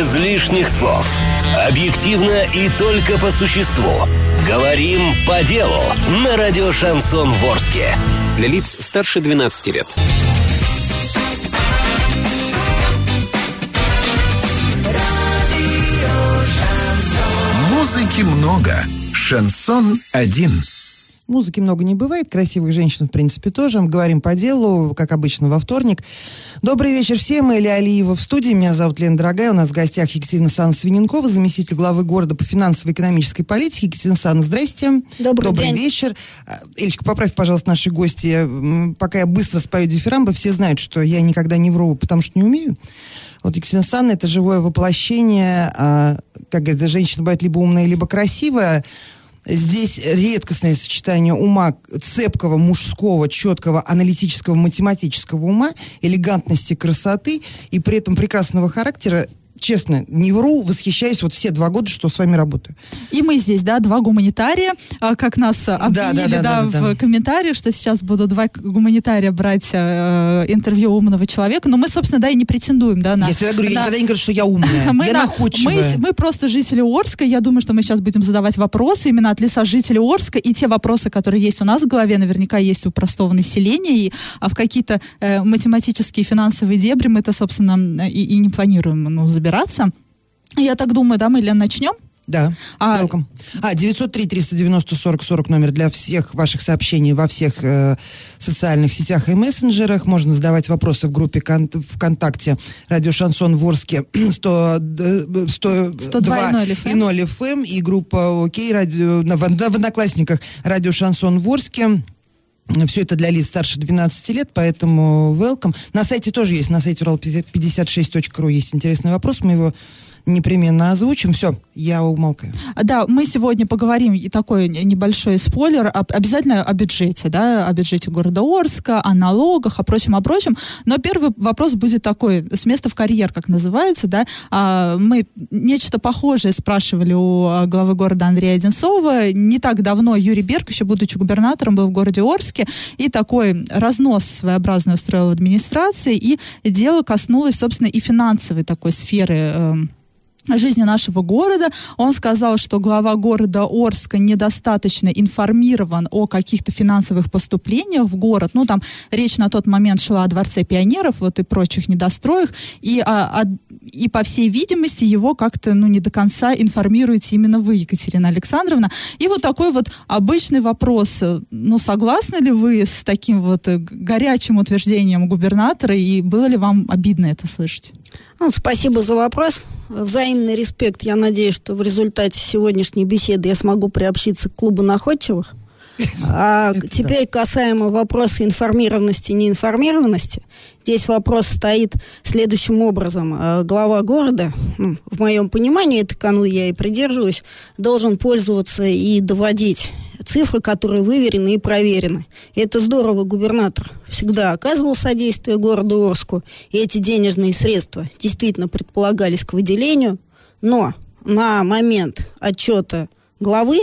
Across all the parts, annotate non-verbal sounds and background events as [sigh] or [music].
без лишних слов. Объективно и только по существу. Говорим по делу на радио «Шансон Ворске». Для лиц старше 12 лет. Музыки много. Шансон один. Музыки много не бывает, красивых женщин, в принципе, тоже. Говорим по делу, как обычно, во вторник. Добрый вечер всем. Эля Алиева в студии. Меня зовут Лена Дорогая. У нас в гостях Екатерина Сан Свиненкова, заместитель главы города по финансово-экономической политике. Екатерина Сан, здрасте. Добрый, Добрый день. вечер. А, Элечка, поправь, пожалуйста, наши гости. Пока я быстро спою дифирамбы, все знают, что я никогда не вру, потому что не умею. Вот Екатерина Санна – это живое воплощение, а, как говорится, женщина бывает либо умная, либо красивая. Здесь редкостное сочетание ума цепкого, мужского, четкого, аналитического, математического ума, элегантности, красоты и при этом прекрасного характера. Честно, не вру, восхищаюсь вот все два года, что с вами работаю. И мы здесь, да, два гуманитария, а, как нас обвинили, да, да, да, да, в да. комментариях, что сейчас будут два гуманитария брать э, интервью умного человека, но мы, собственно, да, и не претендуем, да, на... я всегда говорю, я на- никогда не говорю, что я умная. [laughs] мы, я на- находчивая. мы, мы просто жители Орска. Я думаю, что мы сейчас будем задавать вопросы именно от лица жителей Орска. И те вопросы, которые есть у нас в голове, наверняка есть у простого населения. И а в какие-то э, математические финансовые дебри мы-то, собственно, и, и не планируем ну, забираться. Я так думаю, да, мы, Лен, начнем? Да, А- welcome. А, 903-390-40-40 номер для всех ваших сообщений во всех э, социальных сетях и мессенджерах. Можно задавать вопросы в группе кон- ВКонтакте «Радио Шансон Ворске» [clears throat] 100, д- 100, 102 2 и 0 и 0 FM и группа «Окей» радио, на, в, в Одноклассниках «Радио Шансон Ворске». Все это для лиц старше 12 лет, поэтому welcome. На сайте тоже есть, на сайте урал56.ру есть интересный вопрос, мы его непременно озвучим. Все, я умолкаю. Да, мы сегодня поговорим, и такой небольшой спойлер, об- обязательно о бюджете, да, о бюджете города Орска, о налогах, о прочем, о прочем. Но первый вопрос будет такой, с места в карьер, как называется, да. А, Мы нечто похожее спрашивали у а, главы города Андрея Одинцова. Не так давно Юрий Берг, еще будучи губернатором, был в городе Орске, и такой разнос своеобразный устроил в администрации, и дело коснулось, собственно, и финансовой такой сферы эм, жизни нашего города. Он сказал, что глава города Орска недостаточно информирован о каких-то финансовых поступлениях в город. Ну, там речь на тот момент шла о Дворце пионеров вот и прочих недостроях. И, а, а- и по всей видимости, его как-то ну, не до конца информируете именно вы, Екатерина Александровна. И вот такой вот обычный вопрос. Ну, согласны ли вы с таким вот горячим утверждением губернатора? И было ли вам обидно это слышать? Ну, спасибо за вопрос. Взаимный респект. Я надеюсь, что в результате сегодняшней беседы я смогу приобщиться к клубу находчивых. А теперь касаемо вопроса информированности, неинформированности. Здесь вопрос стоит следующим образом. Э, Глава города, ну, в моем понимании, это кану я и придерживаюсь, должен пользоваться и доводить цифры, которые выверены и проверены. И это здорово, губернатор всегда оказывал содействие городу Орску, и эти денежные средства действительно предполагались к выделению, но на момент отчета главы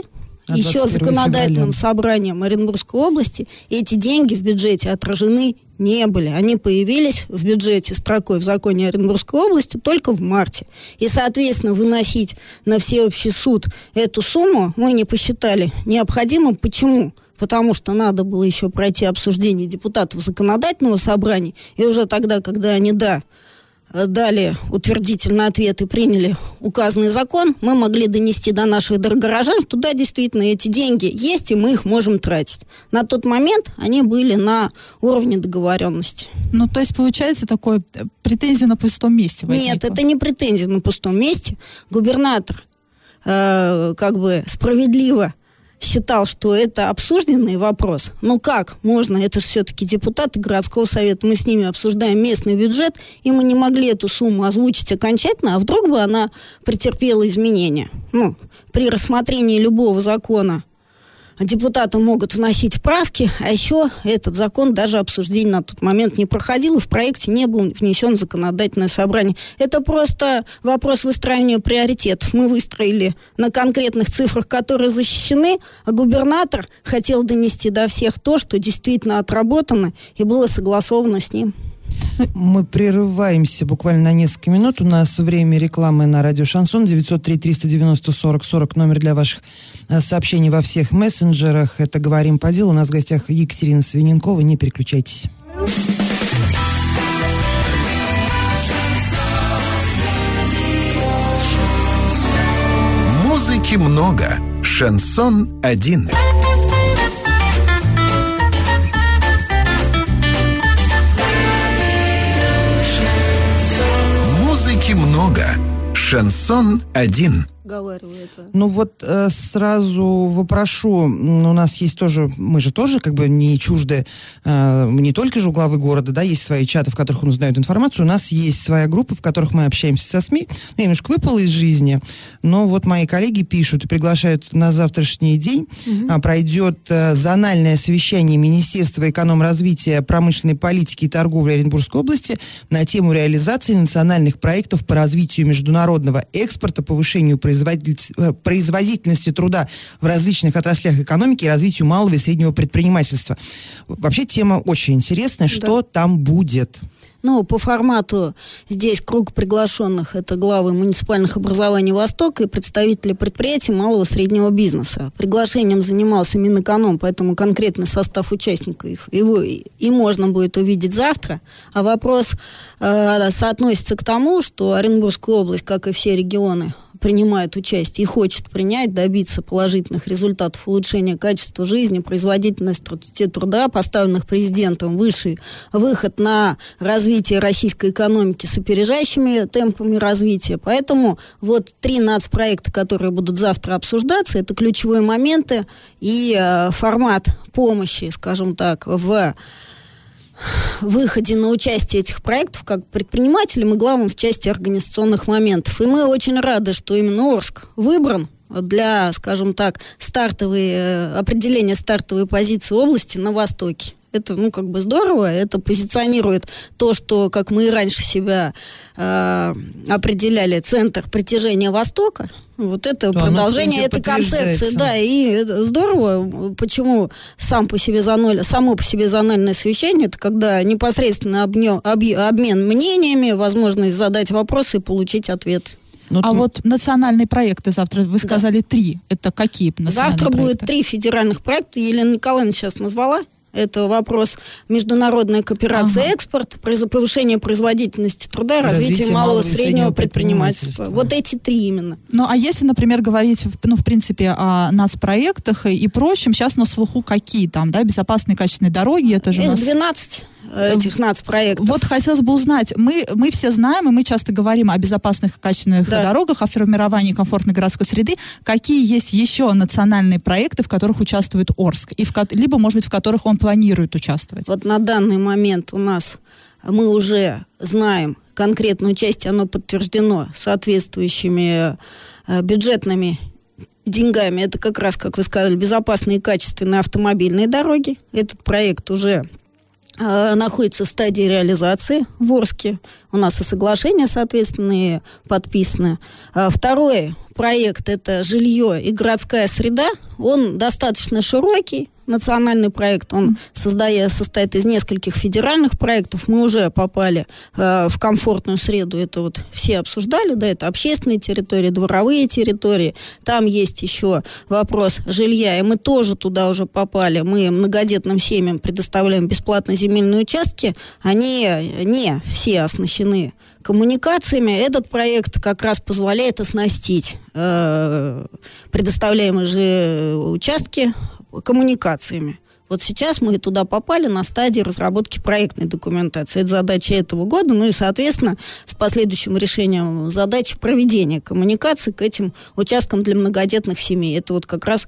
еще 21 законодательным февраля. собранием Оренбургской области эти деньги в бюджете отражены не были. Они появились в бюджете строкой в законе Оренбургской области только в марте. И, соответственно, выносить на всеобщий суд эту сумму мы не посчитали необходимым. Почему? Потому что надо было еще пройти обсуждение депутатов законодательного собрания. И уже тогда, когда они, да, дали утвердительный ответ и приняли указанный закон, мы могли донести до наших дорогорожан, что да, действительно, эти деньги есть, и мы их можем тратить. На тот момент они были на уровне договоренности. Ну, то есть, получается, такой э, претензия на пустом месте возникла. Нет, это не претензия на пустом месте. Губернатор э, как бы справедливо считал, что это обсужденный вопрос. Ну как можно? Это же все-таки депутаты городского совета. Мы с ними обсуждаем местный бюджет, и мы не могли эту сумму озвучить окончательно, а вдруг бы она претерпела изменения. Ну, при рассмотрении любого закона депутаты могут вносить правки, а еще этот закон даже обсуждение на тот момент не проходил, и в проекте не был внесен законодательное собрание. Это просто вопрос выстраивания приоритетов. Мы выстроили на конкретных цифрах, которые защищены, а губернатор хотел донести до всех то, что действительно отработано и было согласовано с ним. Мы прерываемся буквально на несколько минут. У нас время рекламы на радио Шансон 903-390-40-40. Номер для ваших э, сообщений во всех мессенджерах. Это «Говорим по делу». У нас в гостях Екатерина Свиненкова. Не переключайтесь. Музыки много. Шансон один. Шансон один проговаривает. Ну вот э, сразу вопрошу, у нас есть тоже, мы же тоже как бы не чужды, э, не только же у главы города, да, есть свои чаты, в которых он узнает информацию, у нас есть своя группа, в которых мы общаемся со СМИ, ну, я немножко выпала из жизни, но вот мои коллеги пишут и приглашают на завтрашний день, угу. а, пройдет э, зональное совещание Министерства эконом-развития, промышленной политики и торговли Оренбургской области на тему реализации национальных проектов по развитию международного экспорта, повышению производства производительности труда в различных отраслях экономики и развитию малого и среднего предпринимательства. Вообще тема очень интересная. Что там будет? Ну, по формату здесь круг приглашенных это главы муниципальных образований Востока и представители предприятий малого и среднего бизнеса. Приглашением занимался Минэконом, поэтому конкретный состав участников его и, и можно будет увидеть завтра. А вопрос э, соотносится к тому, что Оренбургская область, как и все регионы, принимает участие и хочет принять, добиться положительных результатов улучшения качества жизни, производительности труда, поставленных президентом, высший выход на развитие российской экономики с опережающими темпами развития. Поэтому вот три нацпроекта, которые будут завтра обсуждаться, это ключевые моменты и э, формат помощи, скажем так, в выходе на участие этих проектов как предпринимателям и главам в части организационных моментов. И мы очень рады, что именно Орск выбран для, скажем так, стартовой, э, определения стартовой позиции области на Востоке. Это, ну, как бы здорово, это позиционирует то, что, как мы и раньше себя э, определяли, центр притяжения Востока, вот это То продолжение этой концепции, да, и здорово. Почему сам по себе зоноль, само по себе зональное совещание, это когда непосредственно обнё- объ- обмен мнениями, возможность задать вопросы и получить ответ. Ну, А м, вот национальные проекты завтра, вы сказали три. Это какие национальные Завтра будет проекты? три федеральных проекта. Елена Николаевна сейчас назвала. Это вопрос международная кооперация, Ага. экспорт, повышение производительности труда, развитие, Развитие малого и малого и среднего среднего предпринимательства. предпринимательства. Вот эти три именно. Ну, а если, например, говорить, ну, в принципе, о нацпроектах и, и прочем, сейчас на слуху какие там, да, безопасные качественные дороги, это же у Их нас... 12 э, этих нацпроектов. Вот хотелось бы узнать, мы, мы все знаем, и мы часто говорим о безопасных и качественных Да. дорогах, о формировании комфортной городской среды. Какие есть еще национальные проекты, в которых участвует Орск? И в, либо, может быть, в которых он планирует участвовать? Вот на данный момент у нас мы уже знаем конкретную часть, оно подтверждено соответствующими э, бюджетными деньгами. Это как раз, как вы сказали, безопасные и качественные автомобильные дороги. Этот проект уже э, находится в стадии реализации в Орске. У нас и соглашения, соответственно, подписаны. А Второй проект – это жилье и городская среда. Он достаточно широкий, национальный проект. Он создая, состоит из нескольких федеральных проектов. Мы уже попали э, в комфортную среду. Это вот все обсуждали, да, это общественные территории, дворовые территории. Там есть еще вопрос жилья, и мы тоже туда уже попали. Мы многодетным семьям предоставляем бесплатно земельные участки. Они не все оснащены коммуникациями. Этот проект как раз позволяет оснастить э, предоставляемые же участки коммуникациями. Вот сейчас мы туда попали на стадии разработки проектной документации. Это задача этого года, ну и, соответственно, с последующим решением задачи проведения коммуникаций к этим участкам для многодетных семей. Это вот как раз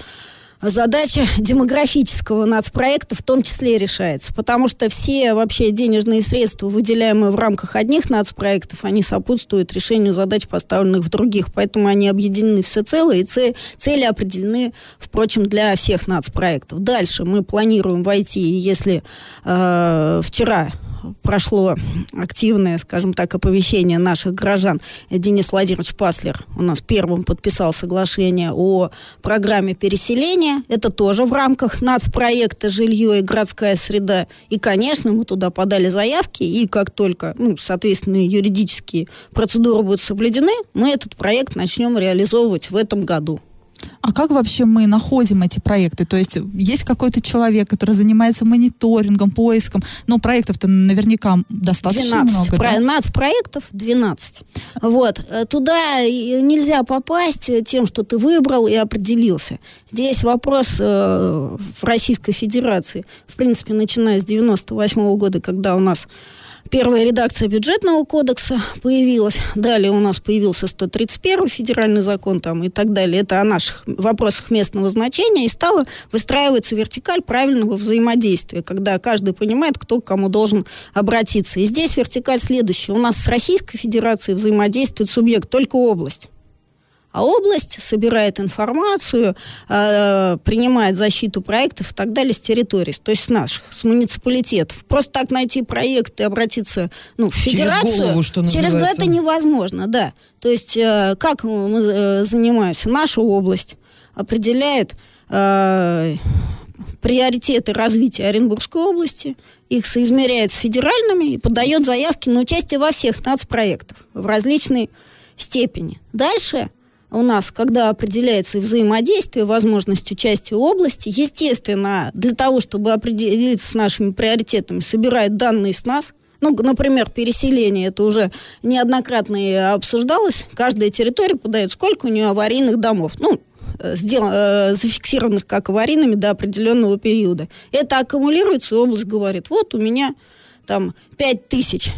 задача демографического нацпроекта в том числе и решается. Потому что все вообще денежные средства, выделяемые в рамках одних нацпроектов, они сопутствуют решению задач, поставленных в других. Поэтому они объединены всецело, и це- цели определены, впрочем, для всех нацпроектов. Дальше мы планируем войти, и если э, вчера прошло активное, скажем так, оповещение наших граждан. Денис Владимирович Паслер у нас первым подписал соглашение о программе переселения. Это тоже в рамках нацпроекта «Жилье и городская среда». И, конечно, мы туда подали заявки, и как только, ну, соответственно, юридические процедуры будут соблюдены, мы этот проект начнем реализовывать в этом году. А как вообще мы находим эти проекты? То есть есть какой-то человек, который занимается мониторингом, поиском, но проектов-то наверняка достаточно 12. много. Про, да? Нацпроектов 12. Вот. Э, Туда нельзя попасть тем, что ты выбрал и определился. Здесь вопрос э, в Российской Федерации. В принципе, начиная с 98 года, когда у нас Первая редакция бюджетного кодекса появилась. Далее у нас появился 131 федеральный закон там, и так далее. Это о наших вопросах местного значения. И стала выстраиваться вертикаль правильного взаимодействия, когда каждый понимает, кто к кому должен обратиться. И здесь вертикаль следующая. У нас с Российской Федерацией взаимодействует субъект только область. А область собирает информацию, э, принимает защиту проектов и так далее с территорий, то есть с наших, с муниципалитетов. Просто так найти проект и обратиться ну, в Через федерацию, голову, что через это невозможно, да. То есть э, как мы э, занимаемся? Наша область определяет э, приоритеты развития Оренбургской области, их соизмеряет с федеральными и подает заявки на участие во всех нацпроектах в различной степени. Дальше у нас, когда определяется взаимодействие, возможность участия области, естественно, для того, чтобы определиться с нашими приоритетами, собирает данные с нас. Ну, например, переселение, это уже неоднократно обсуждалось. Каждая территория подает, сколько у нее аварийных домов. Ну, э, сдел- э, зафиксированных как аварийными до определенного периода. Это аккумулируется, и область говорит, вот у меня там 5 тысяч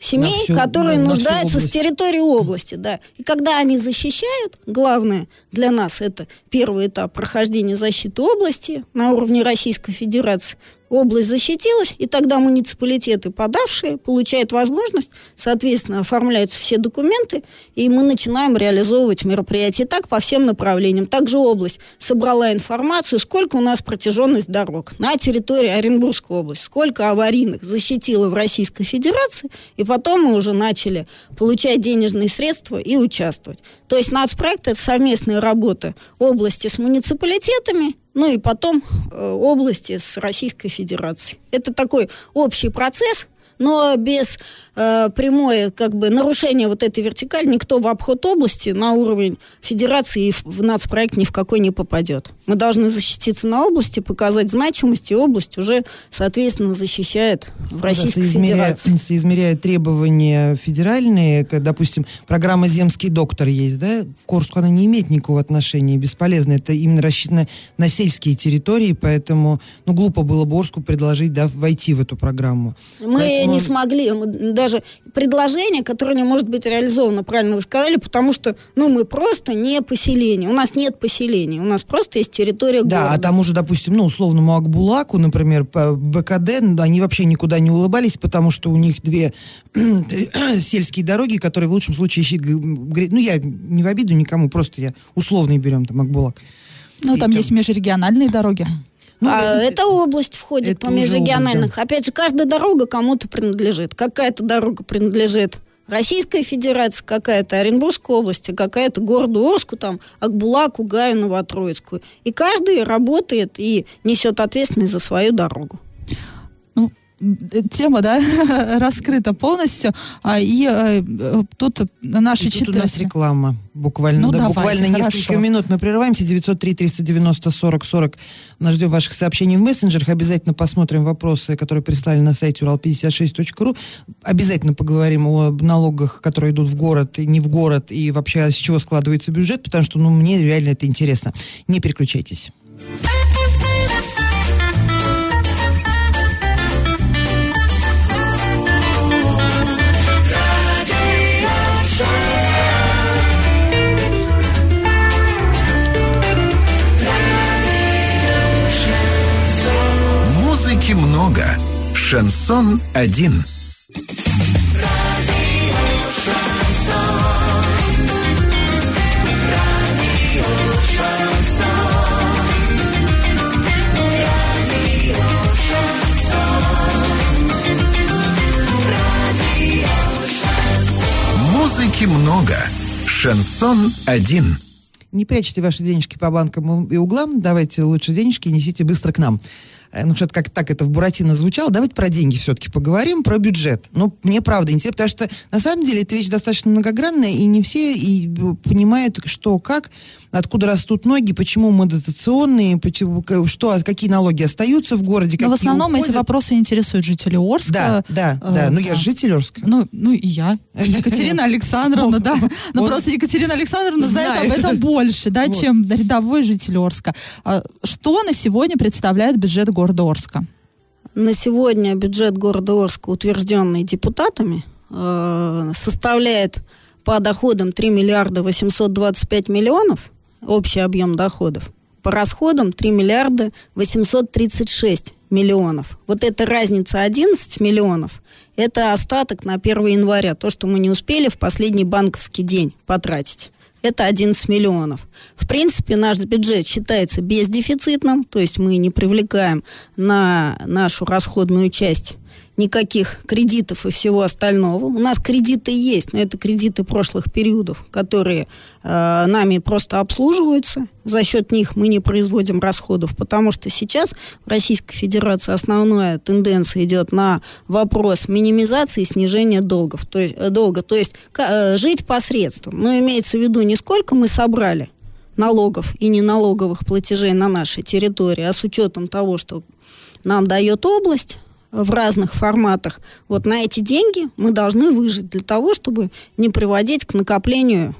семей, всю- которые на нуждаются с область. территории области, да. И когда они защищают, главное для нас это первый этап прохождения защиты области на уровне Российской Федерации. Область защитилась, и тогда муниципалитеты, подавшие, получают возможность, соответственно, оформляются все документы, и мы начинаем реализовывать мероприятия. Так по всем направлениям. Также область собрала информацию, сколько у нас протяженность дорог на территории Оренбургской области, сколько аварийных защитила в Российской Федерации, и потом мы уже начали получать денежные средства и участвовать. То есть нацпроект – это совместная работа области с муниципалитетами, ну и потом э, области с Российской Федерацией. Это такой общий процесс, но без э, прямое как бы нарушения вот этой вертикали никто в обход области на уровень федерации и в, в нацпроект ни в какой не попадет. Мы должны защититься на области, показать значимость, и область уже, соответственно, защищает в Российской соизмеряя, Федерации. соизмеряя требования федеральные, как, допустим, программа «Земский доктор» есть, да? В Курску она не имеет никакого отношения, бесполезно. Это именно рассчитано на сельские территории, поэтому, ну, глупо было бы Орску предложить, да, войти в эту программу. Мы Поэтому- не смогли, мы даже предложение, которое не может быть реализовано, правильно вы сказали, потому что, ну, мы просто не поселение, у нас нет поселения, у нас просто есть территория Да, города. а тому же, допустим, ну, условному Акбулаку, например, по БКД, они вообще никуда не улыбались, потому что у них две [clears throat] сельские дороги, которые в лучшем случае, ну, я не в обиду никому, просто я условный берем там Акбулак. Ну, И там есть межрегиональные дороги. Ну, а это- эта область входит это по межрегиональных. область, Опять же, каждая дорога кому-то принадлежит. Какая-то дорога принадлежит Российской Федерации, какая-то Оренбургской области, какая-то городу Орску, там, Акбулаку, Гаю, Новотроицкую. И каждый работает и несет ответственность за свою дорогу. Тема, да, [laughs] раскрыта полностью. А, и э, тут наши И тут у нас реклама. Буквально, Ну, да, давайте, буквально несколько хорошо. минут мы прерываемся. 903 390 40 40. Мы ждем ваших сообщений в мессенджерах. Обязательно посмотрим вопросы, которые прислали на сайте урал56.ру. Обязательно поговорим о налогах, которые идут в город и не в город, и вообще с чего складывается бюджет, потому что ну, мне реально это интересно. Не переключайтесь. Шансон один. Музыки много. Шансон один. Не прячьте ваши денежки по банкам и углам. Давайте лучше денежки несите быстро к нам. Э, Ну, что-то как так это в Буратино звучало. Давайте про деньги все-таки поговорим, про бюджет. Ну, мне правда интересно, потому что на самом деле эта вещь достаточно многогранная, и не все и э, понимают, что, как, откуда растут ноги, почему мы дотационные, почему, что, а какие налоги остаются в городе, Но в основном эти уходят. вопросы интересуют жителей Орска. Да, да, Э, да. Ну, я житель Орска. Ну, ну и я. [laughs] Екатерина Александровна, да. Вот. просто Екатерина Александровна знает об этом больше, да, [laughs] чем рядовой житель Орска. А Что на сегодня представляет бюджет города Орска? На сегодня бюджет города Орска, утвержденный депутатами, э, составляет по доходам 3 миллиарда 825 миллионов, общий объем доходов. По расходам 3 миллиарда 836 миллионов. Вот эта разница 11 миллионов, это остаток на 1 января, то, что мы не успели в последний банковский день потратить. Это 11 миллионов. В принципе, наш бюджет считается бездефицитным, то есть мы не привлекаем на нашу расходную часть никаких кредитов и всего остального. У нас кредиты есть, но это кредиты прошлых периодов, которые э, нами просто обслуживаются. За счет них мы не производим расходов, потому что сейчас в Российской Федерации основная тенденция идет на вопрос минимизации и снижения долгов, то есть, э, долга. То есть ка- э, жить посредством. Но имеется в виду не сколько мы собрали налогов и неналоговых платежей на нашей территории, а с учетом того, что нам дает область в разных форматах, вот на эти деньги мы должны выжить для того, чтобы не приводить к накоплению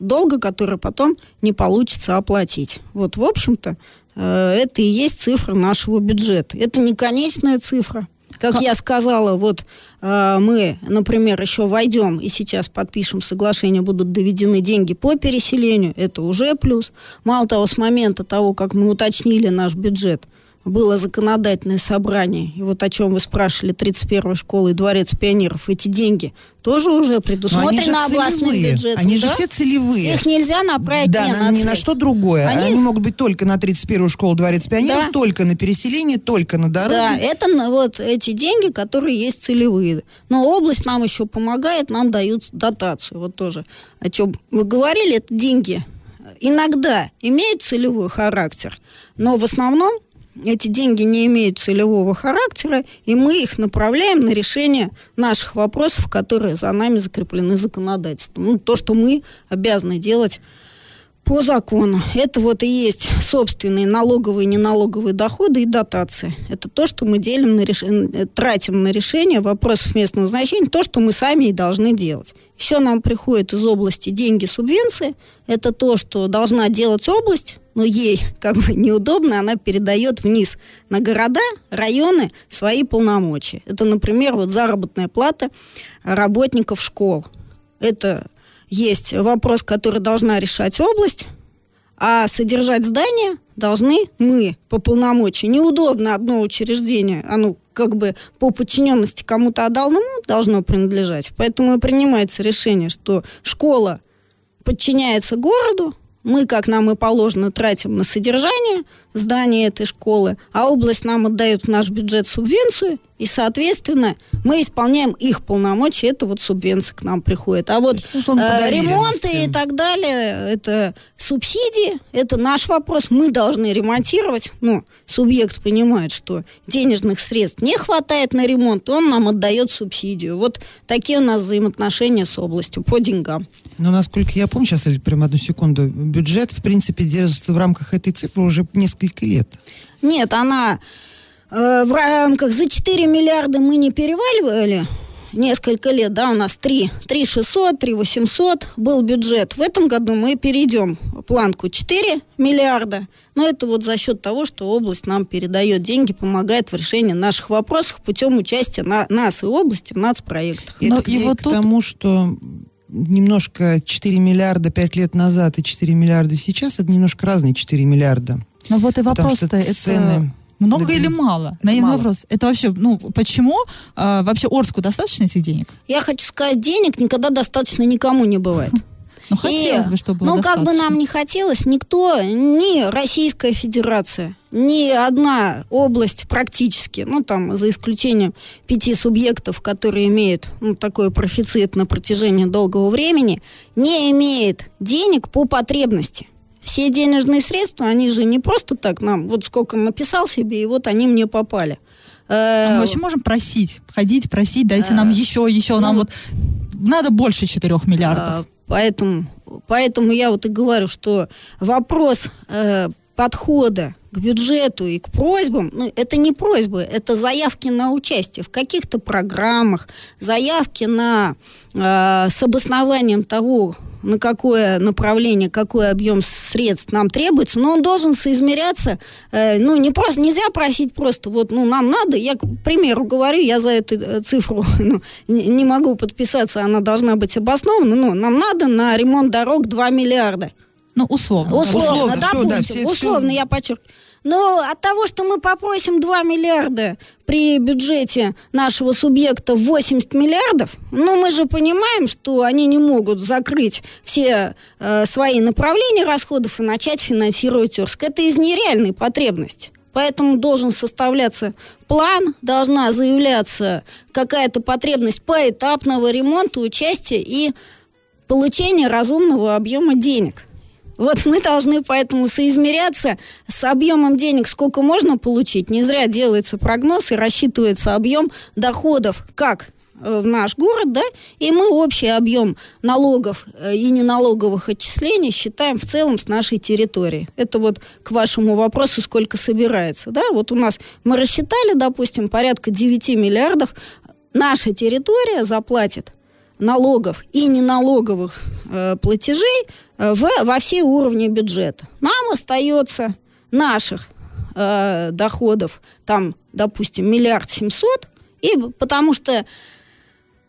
долга, который потом не получится оплатить. Вот, в общем-то, э, это и есть цифра нашего бюджета. Это не конечная цифра. Как я сказала, вот э, мы, например, еще войдем и сейчас подпишем соглашение, будут доведены деньги по переселению, это уже плюс. Мало того, с момента того, как мы уточнили наш бюджет, было законодательное собрание, и вот о чем вы спрашивали, 31-я школа и дворец пионеров, эти деньги тоже уже предусмотрены же областным бюджетом. Они же да? все целевые. Их нельзя направить Да, не на, ни на что другое. Они... Они- могут быть только на 31-ю школу Дворец пионеров, Да. только на переселение, только на дороги. Да, это на- вот эти деньги, которые есть целевые. Но область нам еще помогает, нам дают дотацию. Вот тоже о чем вы говорили, это деньги иногда имеют целевой характер, но в основном эти деньги не имеют целевого характера, и мы их направляем на решение наших вопросов, которые за нами закреплены законодательством. Ну, то, что мы обязаны делать по закону. Это вот и есть собственные налоговые и неналоговые доходы и дотации. Это то, что мы делим на реш... э, тратим на решение вопросов местного значения, то, что мы сами и должны делать. Еще нам приходят из области деньги субвенции. Это то, что должна делать область, но ей [laughs] как бы неудобно, она передает вниз на города, районы свои полномочия. Это, например, вот заработная плата работников школ. Это есть вопрос, который должна решать область, а содержать здание должны мы по полномочию. Неудобно одно учреждение, оно как бы по подчиненности кому-то отдалному должно принадлежать. Поэтому и принимается решение, что школа подчиняется городу, мы, как нам и положено, тратим на содержание здания этой школы, а область нам отдает в наш бюджет субвенцию, и, соответственно, мы исполняем их полномочия, это вот субвенция к нам приходит. А вот есть, э, ремонты и так далее, это субсидии, это наш вопрос, мы должны ремонтировать. Ну, субъект понимает, что денежных средств не хватает на ремонт, он нам отдает субсидию. Вот такие у нас взаимоотношения с областью по деньгам. Но, насколько я помню, сейчас прям одну секунду, бюджет, в принципе, держится в рамках этой цифры уже несколько лет. Нет, она э, в рамках за 4 миллиарда мы не переваливали несколько лет, да, у нас 3, 3 600, 3 800 был бюджет. В этом году мы перейдем планку 4 миллиарда, но это вот за счет того, что область нам передает деньги, помогает в решении наших вопросов путем участия на, нас и области в нацпроектах. И Но это и к- вот к тут- тому, что немножко 4 миллиарда 5 лет назад и 4 миллиарда сейчас, это немножко разные 4 миллиарда. Ну вот и вопрос-то, это цены много или мало? Это Наивный мало. вопрос. Это вообще, ну, почему а, вообще Орску достаточно этих денег? Я хочу сказать, денег никогда достаточно никому не бывает. [laughs] Ну, хотелось И, бы, чтобы было Ну, как бы нам не хотелось, никто, ни Российская Федерация, ни одна область практически, ну там за исключением пяти субъектов, которые имеют ну, такой профицит на протяжении долгого времени, не имеет денег по потребности. Все денежные средства, они же не просто так нам, вот сколько написал себе, и вот они мне попали. А мы вообще можем просить, ходить, просить, дайте нам еще, еще, нам ну, вот надо больше 4 миллиардов. А, Поэтому, поэтому я вот и говорю, что вопрос э, подхода к бюджету и к просьбам, ну, это не просьбы, это заявки на участие в каких-то программах, заявки на э, с обоснованием того, на какое направление, какой объем средств нам требуется, но он должен соизмеряться, э, ну, не просто, нельзя просить просто, вот, ну, нам надо, я, к примеру, говорю, я за эту э, цифру [laughs] ну, не, могу подписаться, она должна быть обоснована, но нам надо на ремонт дорог 2 миллиарда. Ну, условно. Условно, Условно, допустим, всё, да, все- условно, всё. я подчеркну. Но от того, что мы попросим 2 миллиарда при бюджете нашего субъекта в 80 миллиардов, ну, мы же понимаем, что они не могут закрыть все э, свои направления расходов и начать финансировать Орск. Это из нереальной потребности. Поэтому должен составляться план, должна заявляться какая-то потребность поэтапного ремонта, участия и получения разумного объема денег. Вот мы должны поэтому соизмеряться с объемом денег, сколько можно получить. Не зря делается прогноз и рассчитывается объем доходов как э, в наш город, да, и мы общий объем налогов э, и неналоговых отчислений считаем в целом с нашей территории. Это вот к вашему вопросу, сколько собирается, да, вот у нас мы рассчитали, допустим, порядка 9 миллиардов, наша территория заплатит налогов и неналоговых э, платежей в, во все уровни бюджета. Нам остается наших э, доходов, там, допустим, миллиард семьсот, и потому что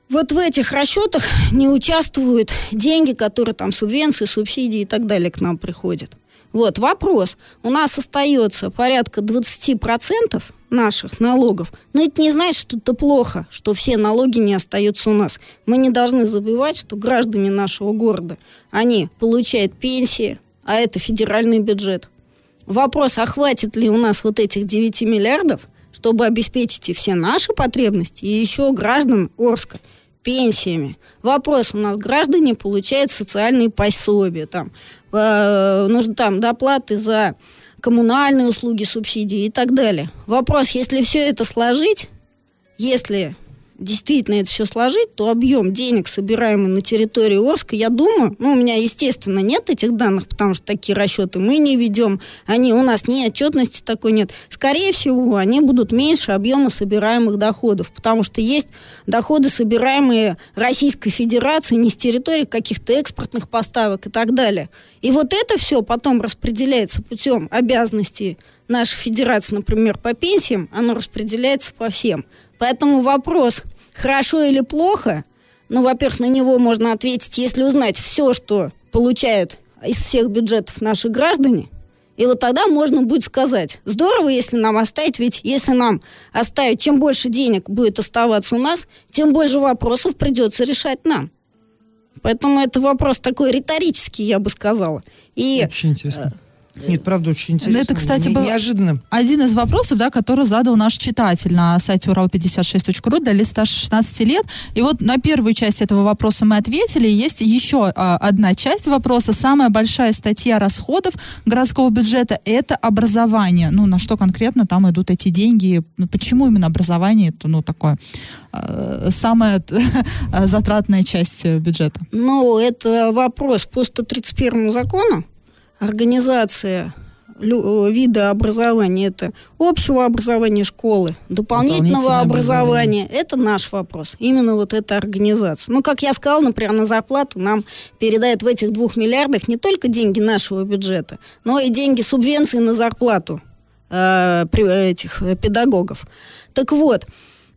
вот в этих расчетах не участвуют деньги, которые там субвенции, субсидии и так далее к нам приходят. Вот вопрос. У нас остается порядка 20% наших налогов. Но это не значит, что это плохо, что все налоги не остаются у нас. Мы не должны забывать, что граждане нашего города, они получают пенсии, а это федеральный бюджет. Вопрос, а хватит ли у нас вот этих 9 миллиардов, чтобы обеспечить и все наши потребности, и еще граждан Орска пенсиями. Вопрос, у нас граждане получают социальные пособия, там, э, нужно там доплаты за коммунальные услуги, субсидии и так далее. Вопрос, если все это сложить, если действительно это все сложить, то объем денег, собираемый на территории Орска, я думаю, ну, у меня, естественно, нет этих данных, потому что такие расчеты мы не ведем, они, у нас ни отчетности такой нет. Скорее всего, они будут меньше объема собираемых доходов, потому что есть доходы, собираемые Российской Федерацией не с территории каких-то экспортных поставок и так далее. И вот это все потом распределяется путем обязанностей нашей федерации, например, по пенсиям, оно распределяется по всем. Поэтому вопрос, хорошо или плохо, ну, во-первых, на него можно ответить, если узнать все, что получают из всех бюджетов наши граждане, и вот тогда можно будет сказать, здорово, если нам оставить, ведь если нам оставить, чем больше денег будет оставаться у нас, тем больше вопросов придется решать нам. Поэтому это вопрос такой риторический, я бы сказала. И Очень интересно. Нет, правда, очень интересно. Это, кстати, был- неожиданно. Один из вопросов, да, который задал наш читатель на сайте урал56.ру для лиц старше 16 лет. И вот на первую часть этого вопроса мы ответили. Есть еще а, одна часть вопроса. Самая большая статья расходов городского бюджета – это образование. Ну, на что конкретно там идут эти деньги? Ну, почему именно образование? Это, ну, такое э, самая [laughs] затратная часть бюджета. Ну, это вопрос по 131 закону. Организация э, вида образования это общего образования школы, дополнительного образования. Это наш вопрос. Именно вот эта организация. Ну, как я сказала, например, на зарплату нам передают в этих двух миллиардах не только деньги нашего бюджета, но и деньги субвенции на зарплату э, этих э, педагогов. Так вот,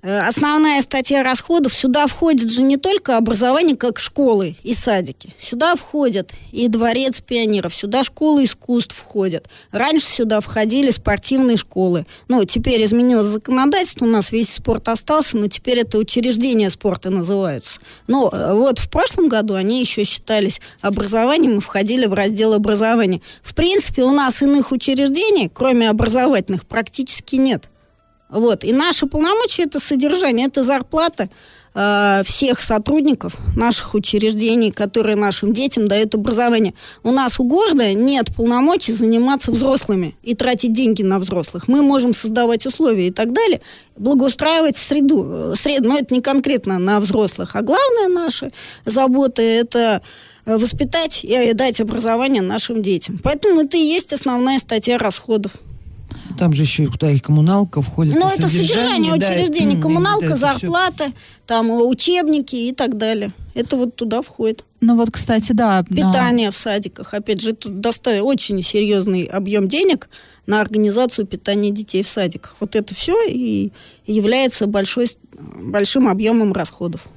основная статья расходов, сюда входит же не только образование, как школы и садики. Сюда входят и дворец пионеров, сюда школы искусств входят. Раньше сюда входили спортивные школы. Ну, теперь изменилось законодательство, у нас весь спорт остался, но теперь это учреждения спорта называются. Но э, вот в прошлом году они еще считались образованием и входили в раздел образования. В принципе, у нас иных учреждений, кроме образовательных, практически нет. Вот. И наши полномочия это содержание, это зарплата э, всех сотрудников наших учреждений, которые нашим детям дают образование. У нас у города нет полномочий заниматься взрослыми и тратить деньги на взрослых. Мы можем создавать условия и так далее, благоустраивать среду. среду но это не конкретно на взрослых. А главная наша забота это воспитать и дать образование нашим детям. Поэтому это и есть основная статья расходов. Там же еще куда и коммуналка входит. Ну, это содержание да, учреждений. и- Коммуналка, да, зарплата, там э, учебники и так далее. Это вот туда входит. Ну вот, кстати, да. Питание в садиках. Опять же, это доста- очень серьезный объем денег на организацию питания детей в садиках. Вот это все и является большой, большим объемом расходов.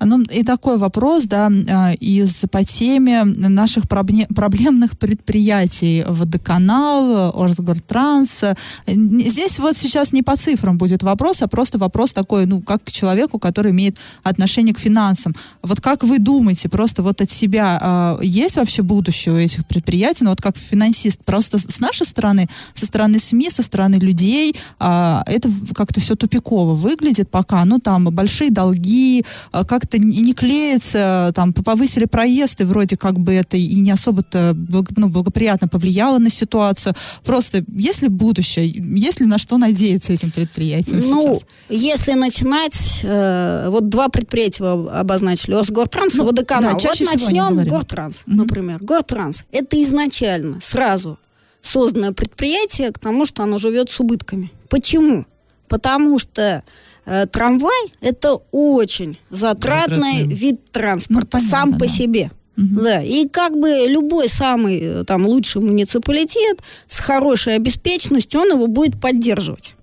Ну, и такой вопрос, да, а, из по теме наших пробле- проблемных предприятий. Водоканал, Орсгортранс. Здесь вот сейчас не по цифрам будет вопрос, а просто вопрос такой, ну, как к человеку, который имеет отношение к финансам. Вот как вы думаете, просто вот от себя, а, есть вообще будущее у этих предприятий? Ну, вот как финансист, просто с нашей стороны, со стороны СМИ, со стороны людей, а, это как-то все тупиково выглядит пока. Ну, там большие долги, как-то не клеится, там повысили проезд, и вроде как бы это и не особо-то ну, благоприятно повлияло на ситуацию. Просто есть ли будущее, есть ли на что надеяться этим предприятиям Ну, сейчас? если начинать, э, вот два предприятия вы обозначили, Росгортранс и Ну, Водоканал. да, вот начнем. Гортранс, Мгм. например. Гортранс – это изначально сразу созданное предприятие к тому, что оно живет с убытками. Почему? Потому что э, трамвай – это очень затратный Затратный. вид транспорта Ну, понятно, сам по да. себе. Мгм. Да, и как бы любой самый э, там лучший муниципалитет с хорошей обеспеченностью, он его будет поддерживать.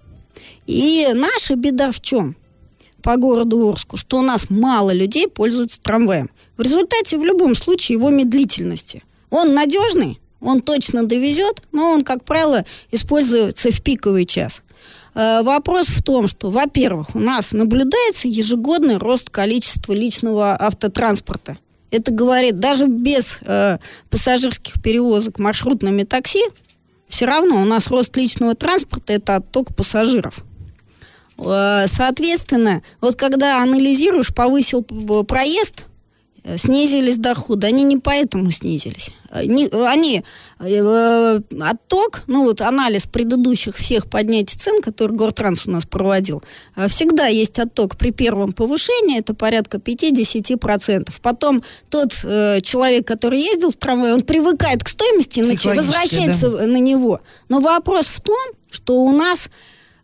И наша беда в чем? По городу Орску, что у нас мало людей пользуются трамваем. В результате в любом случае его медлительности. Он надежный, он точно довезет, но он, как правило, используется в пиковый час. Э, Вопрос в том, что, во-первых, у нас наблюдается ежегодный рост количества личного автотранспорта. Это говорит, даже без э, пассажирских перевозок маршрутными такси, все равно у нас рост личного транспорта – это отток пассажиров. Э, Соответственно, вот когда анализируешь, повысил п- проезд, э, снизились доходы. Они не поэтому снизились. Э, не- Они, э, отток, ну вот анализ предыдущих всех поднятий цен, который Гортранс у нас проводил, э, всегда есть отток при первом повышении, это порядка 5-10%. Потом тот э, человек, который ездил в трамвае, он привыкает к стоимости, и нач- Психологически, возвращается на него. Но вопрос в том, что у нас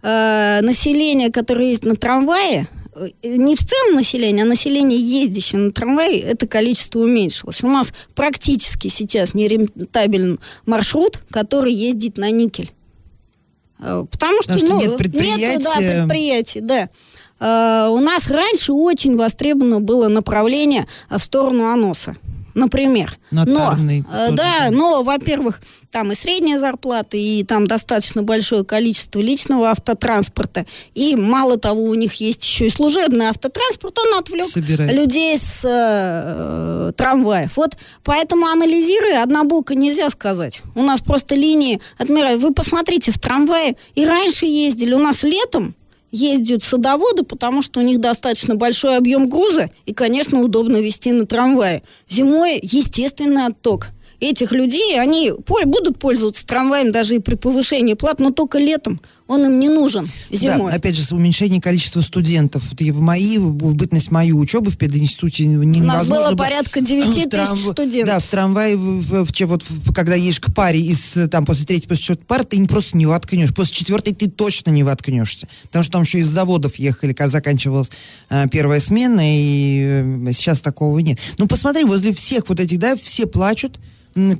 э, население, которое есть на трамвае, э, не в целом население, а население, ездящее на трамвае, это количество уменьшилось. У нас практически сейчас нерентабелен маршрут, который ездит на никель. Э, Потому что, Потому что ну, нет предприятия. нету, да, предприятий, да. Э, у нас раньше очень востребовано было направление э, в сторону Аноса. Например. Нотарный но, э, тоже, да, но, во-первых, там и средняя зарплата, и там достаточно большое количество личного автотранспорта. И мало того, у них есть еще и служебный автотранспорт, он отвлек Собирает. людей с э, трамваев. Вот поэтому анализируя, однобоко нельзя сказать. У нас просто линии отмирают. Вы посмотрите, в трамвае и раньше ездили. У нас летом ездят садоводы, потому что у них достаточно большой объем груза, и, конечно, удобно везти на трамвае. Зимой естественный отток. Этих людей, они будут пользоваться трамваем даже и при повышении плат, но только летом. Он им не нужен зимой. Да, опять же, уменьшение количества студентов. Вот и в мои, в бытность мою учебы в пединституте невозможно У нас было порядка 9 [clears throat] в тысяч трамв- студентов. Да, в трамвае, в- в- вот, когда едешь к паре из, там, после третьей, после четвертой пары, ты просто не воткнешь. После четвертой ты точно не воткнешься. Потому что там еще из заводов ехали, когда заканчивалась э, первая смена, и э, сейчас такого нет. Ну, посмотри, возле всех вот этих, да, все плачут,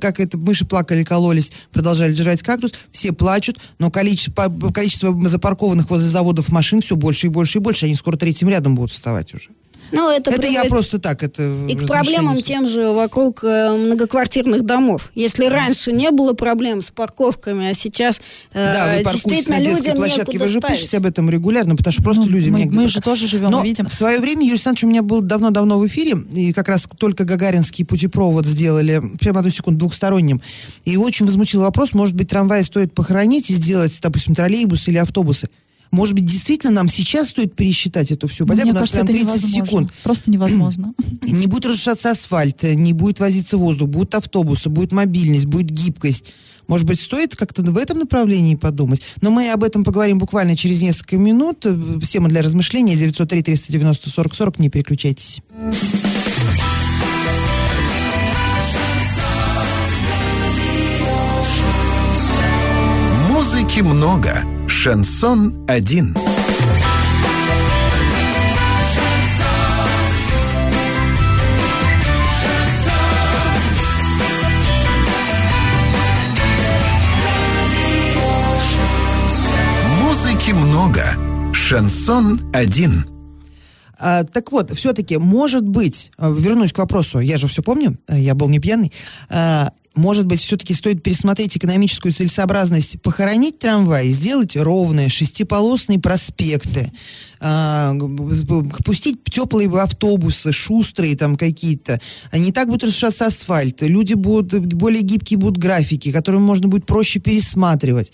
как это, мыши плакали, кололись, продолжали держать кактус, все плачут, но количество, количество запаркованных возле заводов машин все больше и больше и больше, они скоро третьим рядом будут вставать уже. Ну, это, Это, я просто так, это И к проблемам тем же вокруг э, многоквартирных домов. Если раньше не было проблем с парковками, а сейчас э, Да, вы действительно на детской людям площадке, вы же ставить. пишете об этом регулярно, потому что просто Ну, людям мы- мы же тоже живем, Но видим. в свое время, Юрий Александрович, у меня был давно-давно в эфире, и как раз только Гагаринский путепровод сделали, прямо одну секунду, двухсторонним, и очень возмутил вопрос, может быть, трамваи стоит похоронить и сделать, допустим, троллейбусы или автобусы. Может быть, действительно нам сейчас стоит пересчитать эту всю бодягу, Мне у нас кажется, прям это 30 невозможно. секунд. Просто невозможно. [clears throat] Не будет разрушаться асфальт, не будет возиться воздух, будут автобусы, будет мобильность, будет гибкость. Может быть, стоит как-то в этом направлении подумать? Но мы об этом поговорим буквально через несколько минут. Всем для размышления 903-390-40-40. Не переключайтесь. Музыки много. Шансон один. Музыки много. Шансон один. А, так вот, все-таки, может быть, а, вернусь к вопросу, я же все помню, а, я был не пьяный, А, может быть, все-таки стоит пересмотреть экономическую целесообразность, похоронить трамвай, сделать ровные шестиполосные проспекты, г- пустить теплые автобусы, шустрые там какие-то. Не так будет разрушаться асфальт, люди будут, более гибкие будут графики, которые можно будет проще пересматривать.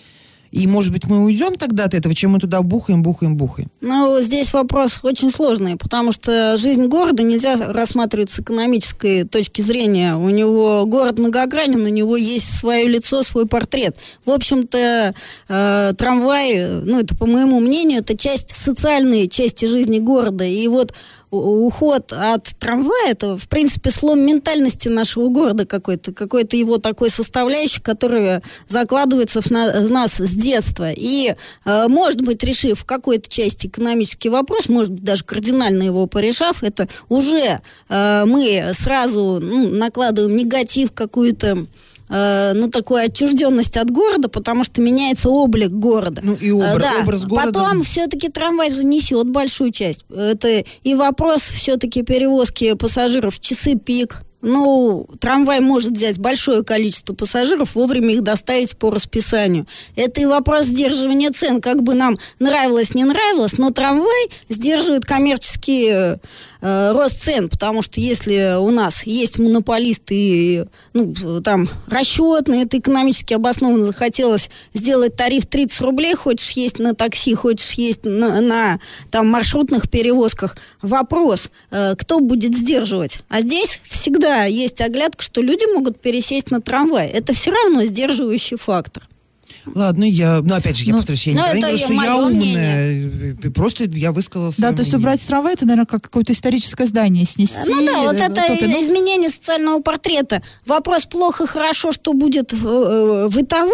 И, может быть, мы уйдем тогда от этого, чем мы туда бухаем, бухаем, бухаем. Ну, здесь вопрос очень сложный, потому что жизнь города нельзя рассматривать с экономической точки зрения. У него город многогранен, у него есть свое лицо, свой портрет. В общем-то, э, трамвай, ну, это, по моему мнению, это часть социальной части жизни города. И вот уход от трамвая это, в принципе, слом ментальности нашего города какой-то, какой-то его такой составляющий, который закладывается в, на- в нас с детства. И, э, может быть, решив какой-то части экономический вопрос, может быть, даже кардинально его порешав, это уже э, мы сразу ну, накладываем негатив какую-то э, ну, такую отчужденность от города, потому что меняется облик города. Ну, и обра- Э, да. образ города. Потом все-таки трамвай же несет большую часть. Это и вопрос все-таки перевозки пассажиров в часы пик. Ну, трамвай может взять большое количество пассажиров, вовремя их доставить по расписанию. Это и вопрос сдерживания цен. Как бы нам нравилось, не нравилось, но трамвай сдерживает коммерческий э, э, рост цен, потому что если у нас есть монополисты и ну, там расчетные, это экономически обоснованно захотелось сделать тариф 30 рублей, хочешь есть на такси, хочешь есть на, на, там маршрутных перевозках. Вопрос, э, кто будет сдерживать? А здесь всегда есть оглядка, что люди могут пересесть на трамвай. Это все равно сдерживающий фактор. Ладно, я, ну опять же, я Ну, повторюсь, я ну, никогда не говорю, что я мнение. умная, э, просто я высказала Да, своё то есть мнение. убрать трамвай, это, наверное, как какое-то историческое здание снести. Ну да, вот э, это утопия. Ну, изменение социального портрета. Вопрос плохо, хорошо, что будет э, в итого,